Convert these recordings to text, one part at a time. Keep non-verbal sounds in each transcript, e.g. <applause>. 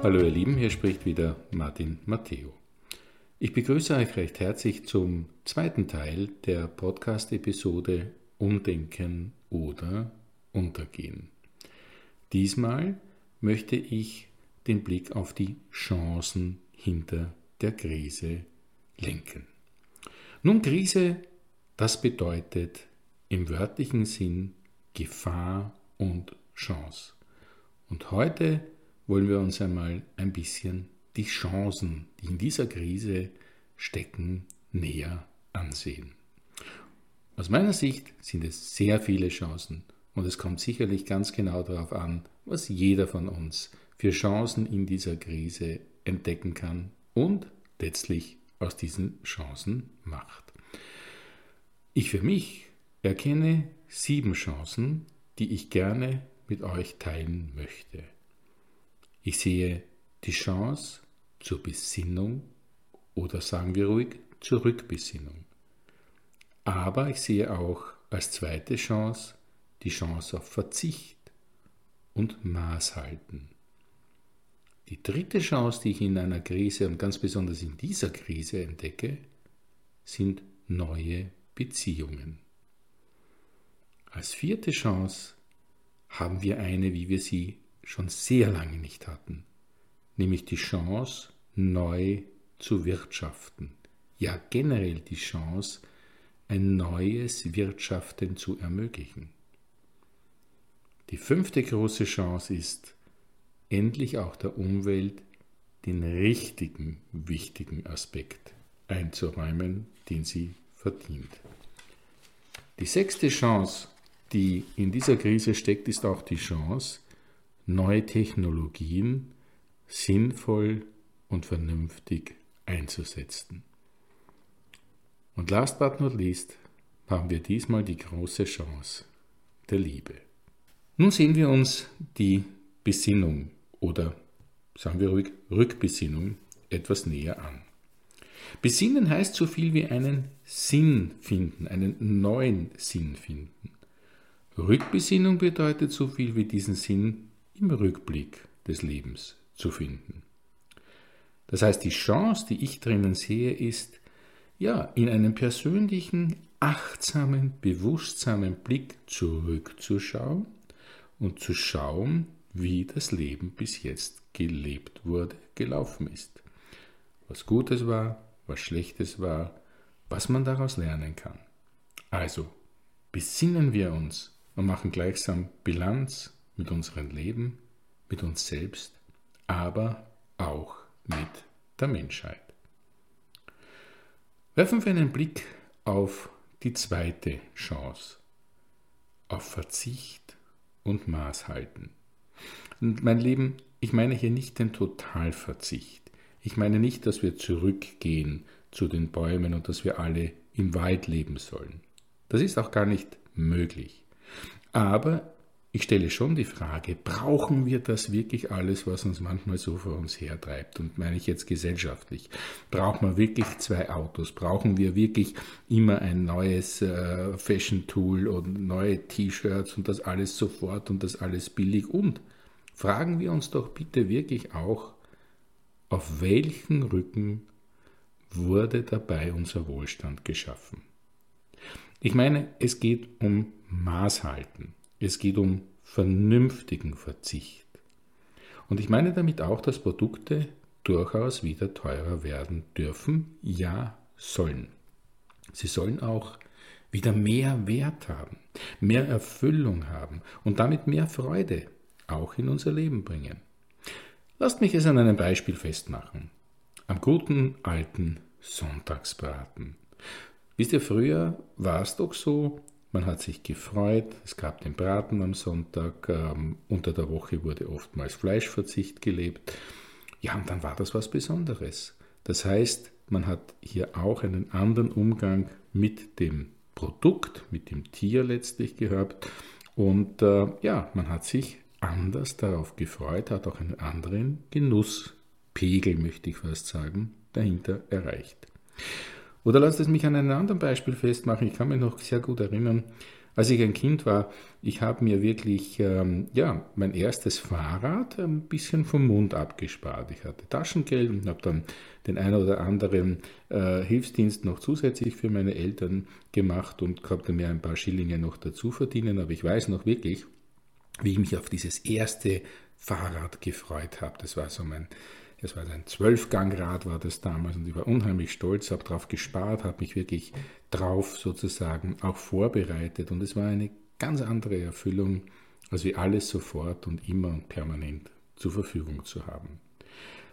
Hallo ihr Lieben, hier spricht wieder Martin Matteo. Ich begrüße euch recht herzlich zum zweiten Teil der Podcast-Episode Umdenken oder Untergehen. Diesmal möchte ich den Blick auf die Chancen hinter der Krise lenken. Nun, Krise, das bedeutet im wörtlichen Sinn Gefahr und Chance. Und heute wollen wir uns einmal ein bisschen die Chancen, die in dieser Krise stecken, näher ansehen. Aus meiner Sicht sind es sehr viele Chancen und es kommt sicherlich ganz genau darauf an, was jeder von uns für Chancen in dieser Krise entdecken kann und letztlich aus diesen Chancen macht. Ich für mich erkenne sieben Chancen, die ich gerne mit euch teilen möchte. Ich sehe die Chance zur Besinnung oder sagen wir ruhig zur Rückbesinnung. Aber ich sehe auch als zweite Chance die Chance auf Verzicht und Maßhalten. Die dritte Chance, die ich in einer Krise und ganz besonders in dieser Krise entdecke, sind neue Beziehungen. Als vierte Chance haben wir eine, wie wir sie schon sehr lange nicht hatten, nämlich die Chance, neu zu wirtschaften, ja generell die Chance, ein neues Wirtschaften zu ermöglichen. Die fünfte große Chance ist, endlich auch der Umwelt den richtigen, wichtigen Aspekt einzuräumen, den sie verdient. Die sechste Chance, die in dieser Krise steckt, ist auch die Chance, neue Technologien sinnvoll und vernünftig einzusetzen. Und last but not least haben wir diesmal die große Chance der Liebe. Nun sehen wir uns die Besinnung oder sagen wir ruhig Rückbesinnung etwas näher an. Besinnen heißt so viel wie einen Sinn finden, einen neuen Sinn finden. Rückbesinnung bedeutet so viel wie diesen Sinn im Rückblick des Lebens zu finden. Das heißt, die Chance, die ich drinnen sehe, ist, ja, in einem persönlichen, achtsamen, bewusstsamen Blick zurückzuschauen und zu schauen, wie das Leben bis jetzt gelebt wurde, gelaufen ist. Was Gutes war, was Schlechtes war, was man daraus lernen kann. Also, besinnen wir uns und machen gleichsam Bilanz mit unserem Leben, mit uns selbst, aber auch mit der Menschheit. Werfen wir einen Blick auf die zweite Chance, auf Verzicht und Maßhalten. Und mein Leben, ich meine hier nicht den Totalverzicht. Ich meine nicht, dass wir zurückgehen zu den Bäumen und dass wir alle im Wald leben sollen. Das ist auch gar nicht möglich. Aber ich stelle schon die Frage, brauchen wir das wirklich alles, was uns manchmal so vor uns hertreibt? Und meine ich jetzt gesellschaftlich. Braucht man wirklich zwei Autos? Brauchen wir wirklich immer ein neues äh, Fashion-Tool und neue T-Shirts und das alles sofort und das alles billig? Und fragen wir uns doch bitte wirklich auch, auf welchen Rücken wurde dabei unser Wohlstand geschaffen? Ich meine, es geht um Maßhalten. Es geht um vernünftigen Verzicht. Und ich meine damit auch, dass Produkte durchaus wieder teurer werden dürfen, ja sollen. Sie sollen auch wieder mehr Wert haben, mehr Erfüllung haben und damit mehr Freude auch in unser Leben bringen. Lasst mich es an einem Beispiel festmachen. Am guten alten Sonntagsbraten. Wisst ihr, früher war es doch so, man hat sich gefreut, es gab den Braten am Sonntag, ähm, unter der Woche wurde oftmals Fleischverzicht gelebt. Ja, und dann war das was Besonderes. Das heißt, man hat hier auch einen anderen Umgang mit dem Produkt, mit dem Tier letztlich gehabt. Und äh, ja, man hat sich anders darauf gefreut, hat auch einen anderen Genusspegel, möchte ich fast sagen, dahinter erreicht. Oder lasst es mich an einem anderen Beispiel festmachen. Ich kann mich noch sehr gut erinnern, Als ich ein Kind war, ich habe mir wirklich ähm, ja, mein erstes Fahrrad ein bisschen vom Mund abgespart. Ich hatte Taschengeld und habe dann den einen oder anderen äh, Hilfsdienst noch zusätzlich für meine Eltern gemacht und konnte mir ein paar Schillinge noch dazu verdienen. Aber ich weiß noch wirklich, wie ich mich auf dieses erste Fahrrad gefreut habe. Das war so mein es war ein Zwölfgangrad war das damals und ich war unheimlich stolz, habe darauf gespart, habe mich wirklich drauf sozusagen auch vorbereitet und es war eine ganz andere Erfüllung, als wie alles sofort und immer und permanent zur Verfügung zu haben.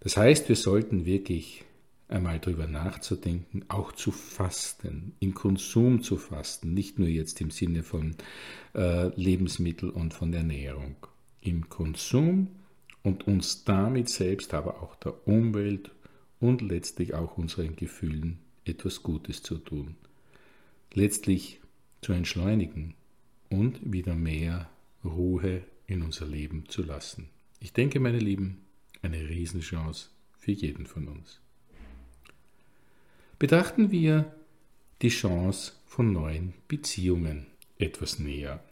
Das heißt, wir sollten wirklich einmal darüber nachzudenken, auch zu fasten, im Konsum zu fasten, nicht nur jetzt im Sinne von äh, Lebensmittel und von Ernährung. Im Konsum und uns damit selbst, aber auch der Umwelt und letztlich auch unseren Gefühlen etwas Gutes zu tun. Letztlich zu entschleunigen und wieder mehr Ruhe in unser Leben zu lassen. Ich denke, meine Lieben, eine Riesenchance für jeden von uns. Betrachten wir die Chance von neuen Beziehungen etwas näher.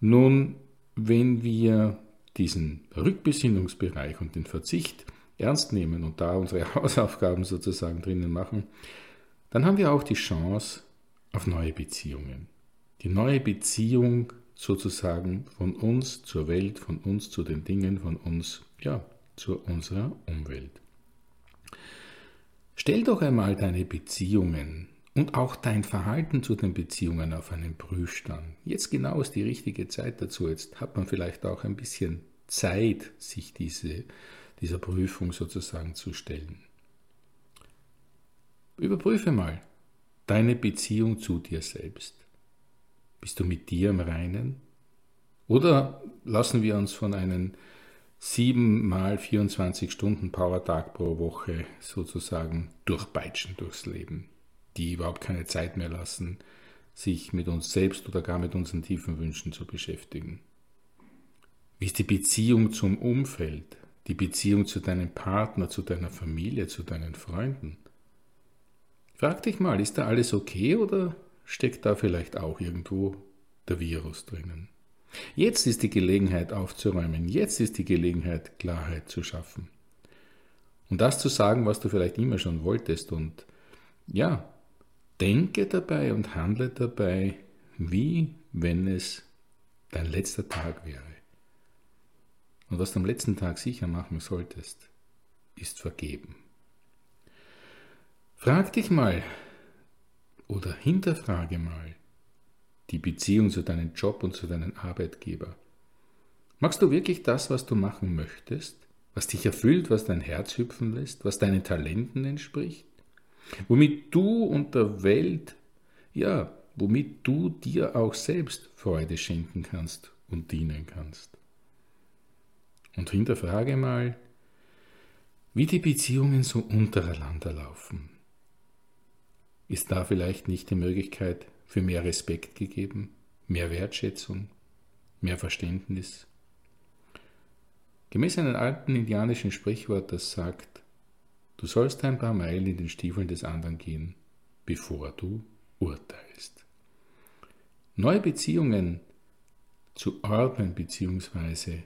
Nun, wenn wir diesen Rückbesinnungsbereich und den Verzicht ernst nehmen und da unsere <laughs> Hausaufgaben sozusagen drinnen machen, dann haben wir auch die Chance auf neue Beziehungen. Die neue Beziehung sozusagen von uns zur Welt, von uns zu den Dingen, von uns, ja, zu unserer Umwelt. Stell doch einmal deine Beziehungen und auch dein Verhalten zu den Beziehungen auf einen Prüfstand. Jetzt genau ist die richtige Zeit dazu. Jetzt hat man vielleicht auch ein bisschen Zeit, sich diese, dieser Prüfung sozusagen zu stellen. Überprüfe mal deine Beziehung zu dir selbst. Bist du mit dir im Reinen? Oder lassen wir uns von einem 7 mal 24 Stunden Power-Tag pro Woche sozusagen durchpeitschen durchs Leben? Die überhaupt keine Zeit mehr lassen, sich mit uns selbst oder gar mit unseren tiefen Wünschen zu beschäftigen. Wie ist die Beziehung zum Umfeld, die Beziehung zu deinem Partner, zu deiner Familie, zu deinen Freunden? Frag dich mal, ist da alles okay oder steckt da vielleicht auch irgendwo der Virus drinnen? Jetzt ist die Gelegenheit aufzuräumen, jetzt ist die Gelegenheit, Klarheit zu schaffen. Und das zu sagen, was du vielleicht immer schon wolltest und ja, Denke dabei und handle dabei, wie wenn es dein letzter Tag wäre. Und was du am letzten Tag sicher machen solltest, ist vergeben. Frag dich mal oder hinterfrage mal die Beziehung zu deinem Job und zu deinem Arbeitgeber. Magst du wirklich das, was du machen möchtest, was dich erfüllt, was dein Herz hüpfen lässt, was deinen Talenten entspricht? Womit du und der Welt, ja, womit du dir auch selbst Freude schenken kannst und dienen kannst. Und hinterfrage mal, wie die Beziehungen so untereinander laufen. Ist da vielleicht nicht die Möglichkeit für mehr Respekt gegeben, mehr Wertschätzung, mehr Verständnis? Gemäß einem alten indianischen Sprichwort, das sagt, Du sollst ein paar Meilen in den Stiefeln des anderen gehen, bevor du urteilst. Neue Beziehungen zu ordnen bzw.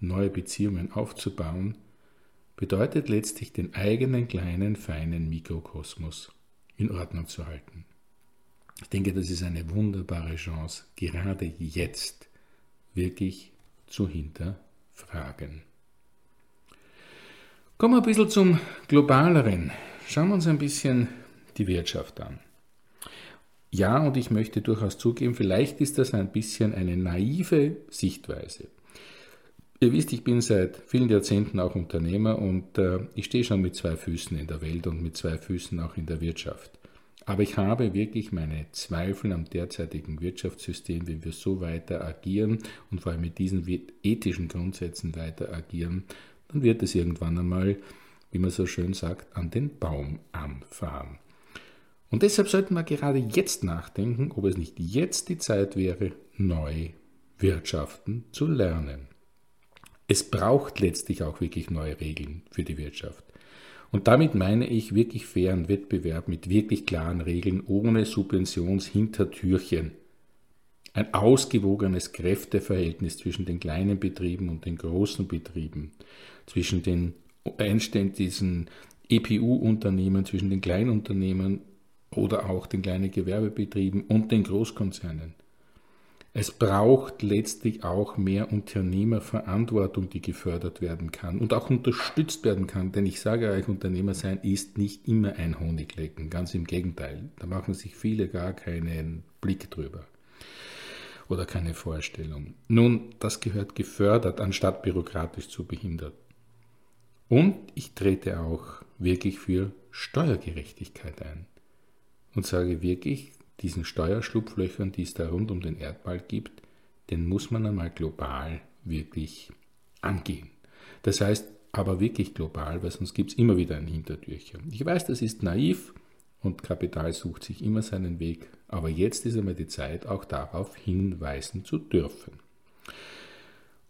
neue Beziehungen aufzubauen, bedeutet letztlich den eigenen kleinen, feinen Mikrokosmos in Ordnung zu halten. Ich denke, das ist eine wunderbare Chance, gerade jetzt wirklich zu hinterfragen. Kommen wir ein bisschen zum Globaleren. Schauen wir uns ein bisschen die Wirtschaft an. Ja, und ich möchte durchaus zugeben, vielleicht ist das ein bisschen eine naive Sichtweise. Ihr wisst, ich bin seit vielen Jahrzehnten auch Unternehmer und äh, ich stehe schon mit zwei Füßen in der Welt und mit zwei Füßen auch in der Wirtschaft. Aber ich habe wirklich meine Zweifel am derzeitigen Wirtschaftssystem, wenn wir so weiter agieren und vor allem mit diesen ethischen Grundsätzen weiter agieren, dann wird es irgendwann einmal, wie man so schön sagt, an den Baum anfahren. Und deshalb sollten wir gerade jetzt nachdenken, ob es nicht jetzt die Zeit wäre, neu wirtschaften zu lernen. Es braucht letztlich auch wirklich neue Regeln für die Wirtschaft. Und damit meine ich wirklich fairen Wettbewerb mit wirklich klaren Regeln ohne Subventionshintertürchen. Ein ausgewogenes Kräfteverhältnis zwischen den kleinen Betrieben und den großen Betrieben, zwischen den einständigen EPU-Unternehmen, zwischen den Kleinunternehmen oder auch den kleinen Gewerbebetrieben und den Großkonzernen. Es braucht letztlich auch mehr Unternehmerverantwortung, die gefördert werden kann und auch unterstützt werden kann. Denn ich sage euch, Unternehmer sein ist nicht immer ein Honiglecken. Ganz im Gegenteil. Da machen sich viele gar keinen Blick drüber oder keine Vorstellung. Nun, das gehört gefördert, anstatt bürokratisch zu behindert. Und ich trete auch wirklich für Steuergerechtigkeit ein und sage wirklich, diesen Steuerschlupflöchern, die es da rund um den Erdball gibt, den muss man einmal global wirklich angehen. Das heißt aber wirklich global, weil sonst gibt es immer wieder ein Hintertürchen. Ich weiß, das ist naiv und Kapital sucht sich immer seinen Weg, aber jetzt ist einmal die Zeit, auch darauf hinweisen zu dürfen.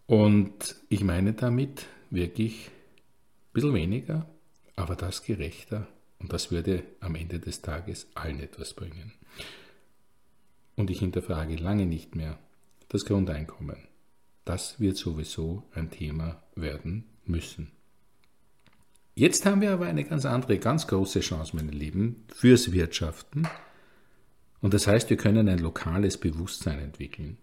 Und ich meine damit wirklich ein bisschen weniger, aber das gerechter und das würde am Ende des Tages allen etwas bringen. Und ich hinterfrage lange nicht mehr das Grundeinkommen. Das wird sowieso ein Thema werden müssen. Jetzt haben wir aber eine ganz andere, ganz große Chance, meine Lieben, fürs Wirtschaften. Und das heißt, wir können ein lokales Bewusstsein entwickeln.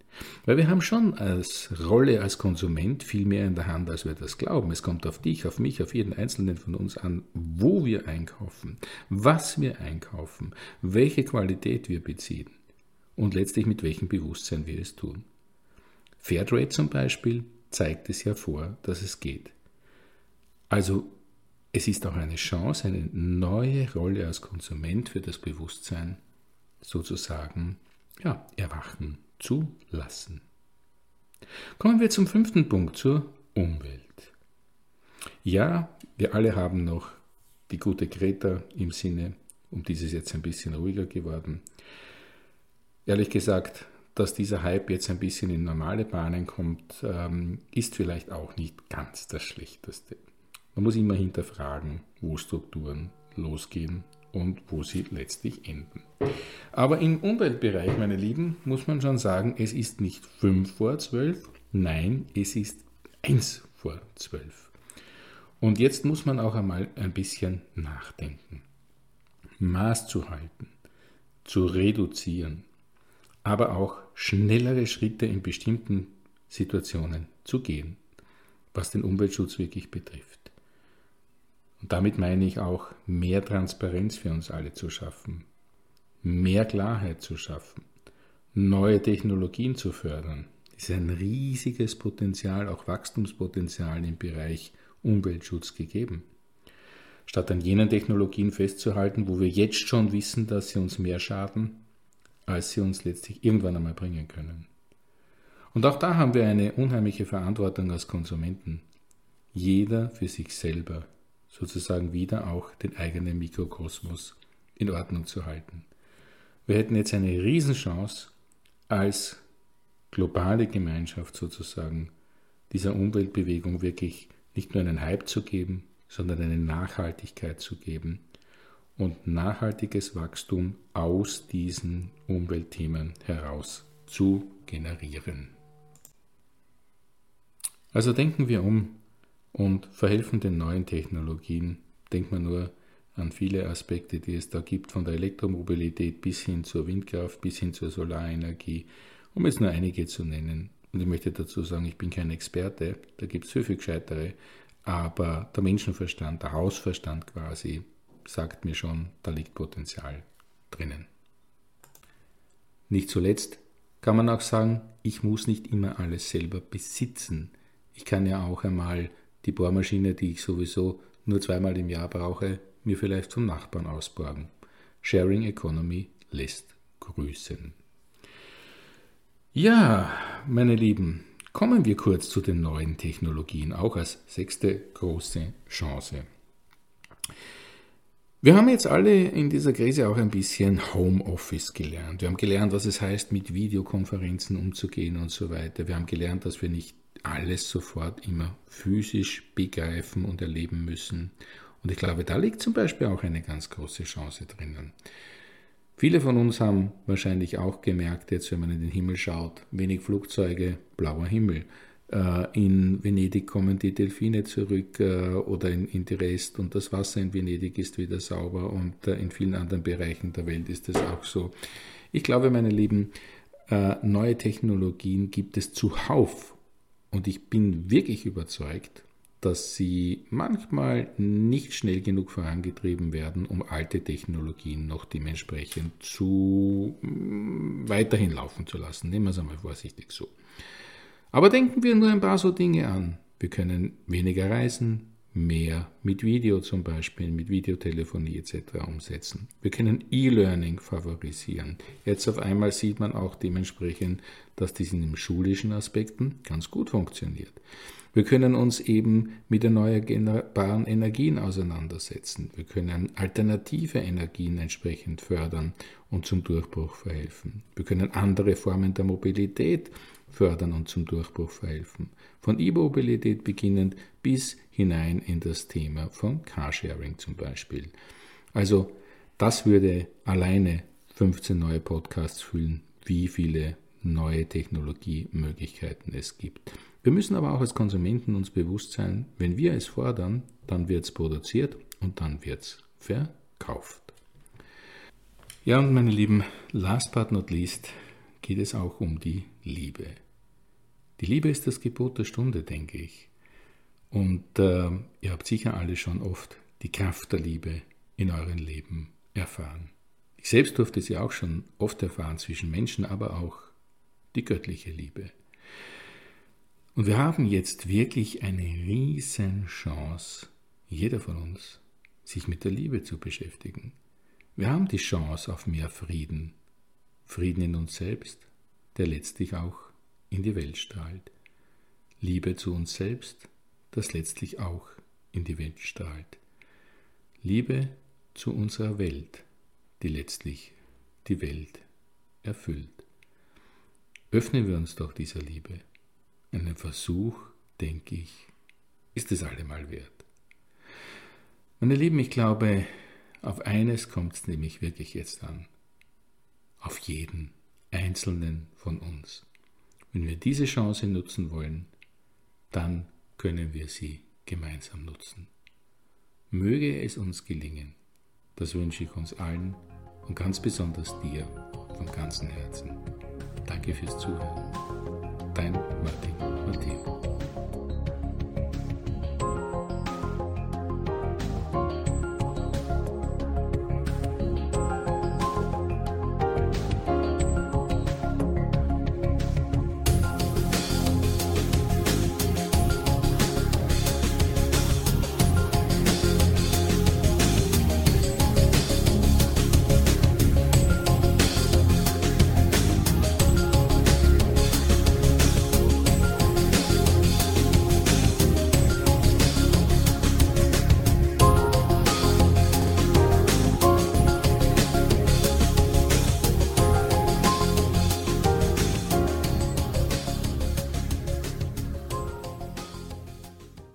Weil wir haben schon als Rolle als Konsument viel mehr in der Hand, als wir das glauben. Es kommt auf dich, auf mich, auf jeden Einzelnen von uns an, wo wir einkaufen, was wir einkaufen, welche Qualität wir beziehen und letztlich mit welchem Bewusstsein wir es tun. Fairtrade zum Beispiel zeigt es ja vor, dass es geht. Also es ist auch eine Chance, eine neue Rolle als Konsument für das Bewusstsein sozusagen ja, erwachen zu lassen. Kommen wir zum fünften Punkt, zur Umwelt. Ja, wir alle haben noch die gute Greta im Sinne, um dieses jetzt ein bisschen ruhiger geworden. Ehrlich gesagt, dass dieser Hype jetzt ein bisschen in normale Bahnen kommt, ähm, ist vielleicht auch nicht ganz das Schlechteste. Man muss immer hinterfragen, wo Strukturen losgehen und wo sie letztlich enden. Aber im Umweltbereich, meine Lieben, muss man schon sagen, es ist nicht 5 vor 12, nein, es ist 1 vor 12. Und jetzt muss man auch einmal ein bisschen nachdenken. Maß zu halten, zu reduzieren, aber auch schnellere Schritte in bestimmten Situationen zu gehen, was den Umweltschutz wirklich betrifft. Und damit meine ich auch mehr Transparenz für uns alle zu schaffen, mehr Klarheit zu schaffen, neue Technologien zu fördern. Es ist ein riesiges Potenzial, auch Wachstumspotenzial im Bereich Umweltschutz gegeben. Statt an jenen Technologien festzuhalten, wo wir jetzt schon wissen, dass sie uns mehr schaden, als sie uns letztlich irgendwann einmal bringen können. Und auch da haben wir eine unheimliche Verantwortung als Konsumenten. Jeder für sich selber sozusagen wieder auch den eigenen Mikrokosmos in Ordnung zu halten. Wir hätten jetzt eine Riesenchance als globale Gemeinschaft sozusagen dieser Umweltbewegung wirklich nicht nur einen Hype zu geben, sondern eine Nachhaltigkeit zu geben und nachhaltiges Wachstum aus diesen Umweltthemen heraus zu generieren. Also denken wir um und verhelfen den neuen Technologien. Denkt man nur an viele Aspekte, die es da gibt, von der Elektromobilität bis hin zur Windkraft, bis hin zur Solarenergie, um jetzt nur einige zu nennen. Und ich möchte dazu sagen, ich bin kein Experte, da gibt es viel, viel gescheitere, aber der Menschenverstand, der Hausverstand quasi, sagt mir schon, da liegt Potenzial drinnen. Nicht zuletzt kann man auch sagen, ich muss nicht immer alles selber besitzen. Ich kann ja auch einmal die Bohrmaschine, die ich sowieso nur zweimal im Jahr brauche, mir vielleicht vom Nachbarn ausborgen. Sharing Economy lässt grüßen. Ja, meine Lieben, kommen wir kurz zu den neuen Technologien, auch als sechste große Chance. Wir haben jetzt alle in dieser Krise auch ein bisschen Homeoffice gelernt. Wir haben gelernt, was es heißt, mit Videokonferenzen umzugehen und so weiter. Wir haben gelernt, dass wir nicht alles sofort immer physisch begreifen und erleben müssen. Und ich glaube, da liegt zum Beispiel auch eine ganz große Chance drinnen. Viele von uns haben wahrscheinlich auch gemerkt, jetzt wenn man in den Himmel schaut, wenig Flugzeuge, blauer Himmel. Äh, in Venedig kommen die Delfine zurück äh, oder in, in die Rest und das Wasser in Venedig ist wieder sauber und äh, in vielen anderen Bereichen der Welt ist es auch so. Ich glaube, meine Lieben, neue Technologien gibt es zuhauf und ich bin wirklich überzeugt, dass sie manchmal nicht schnell genug vorangetrieben werden, um alte Technologien noch dementsprechend zu mm, weiterhin laufen zu lassen. Nehmen wir es einmal vorsichtig so. Aber denken wir nur ein paar so Dinge an. Wir können weniger reisen, mehr mit Video zum Beispiel, mit Videotelefonie etc. umsetzen. Wir können E-Learning favorisieren. Jetzt auf einmal sieht man auch dementsprechend, dass dies in den schulischen Aspekten ganz gut funktioniert. Wir können uns eben mit erneuerbaren Energien auseinandersetzen. Wir können alternative Energien entsprechend fördern und zum Durchbruch verhelfen. Wir können andere Formen der Mobilität fördern und zum Durchbruch verhelfen. Von E-Mobilität beginnend bis hinein in das Thema von Carsharing zum Beispiel. Also das würde alleine 15 neue Podcasts füllen, wie viele neue Technologiemöglichkeiten es gibt. Wir müssen aber auch als Konsumenten uns bewusst sein, wenn wir es fordern, dann wird es produziert und dann wird es verkauft. Ja, und meine Lieben, last but not least geht es auch um die Liebe. Die Liebe ist das Gebot der Stunde, denke ich. Und äh, ihr habt sicher alle schon oft die Kraft der Liebe in eurem Leben erfahren. Ich selbst durfte sie auch schon oft erfahren zwischen Menschen, aber auch die göttliche Liebe. Und wir haben jetzt wirklich eine riesen Chance, jeder von uns, sich mit der Liebe zu beschäftigen. Wir haben die Chance auf mehr Frieden. Frieden in uns selbst, der letztlich auch in die Welt strahlt. Liebe zu uns selbst, das letztlich auch in die Welt strahlt. Liebe zu unserer Welt, die letztlich die Welt erfüllt. Öffnen wir uns doch dieser Liebe. Einen Versuch, denke ich, ist es allemal wert. Meine Lieben, ich glaube, auf eines kommt es nämlich wirklich jetzt an. Auf jeden einzelnen von uns. Wenn wir diese Chance nutzen wollen, dann können wir sie gemeinsam nutzen. Möge es uns gelingen. Das wünsche ich uns allen und ganz besonders dir von ganzem Herzen. Danke fürs Zuhören. Dein Martin Matteo.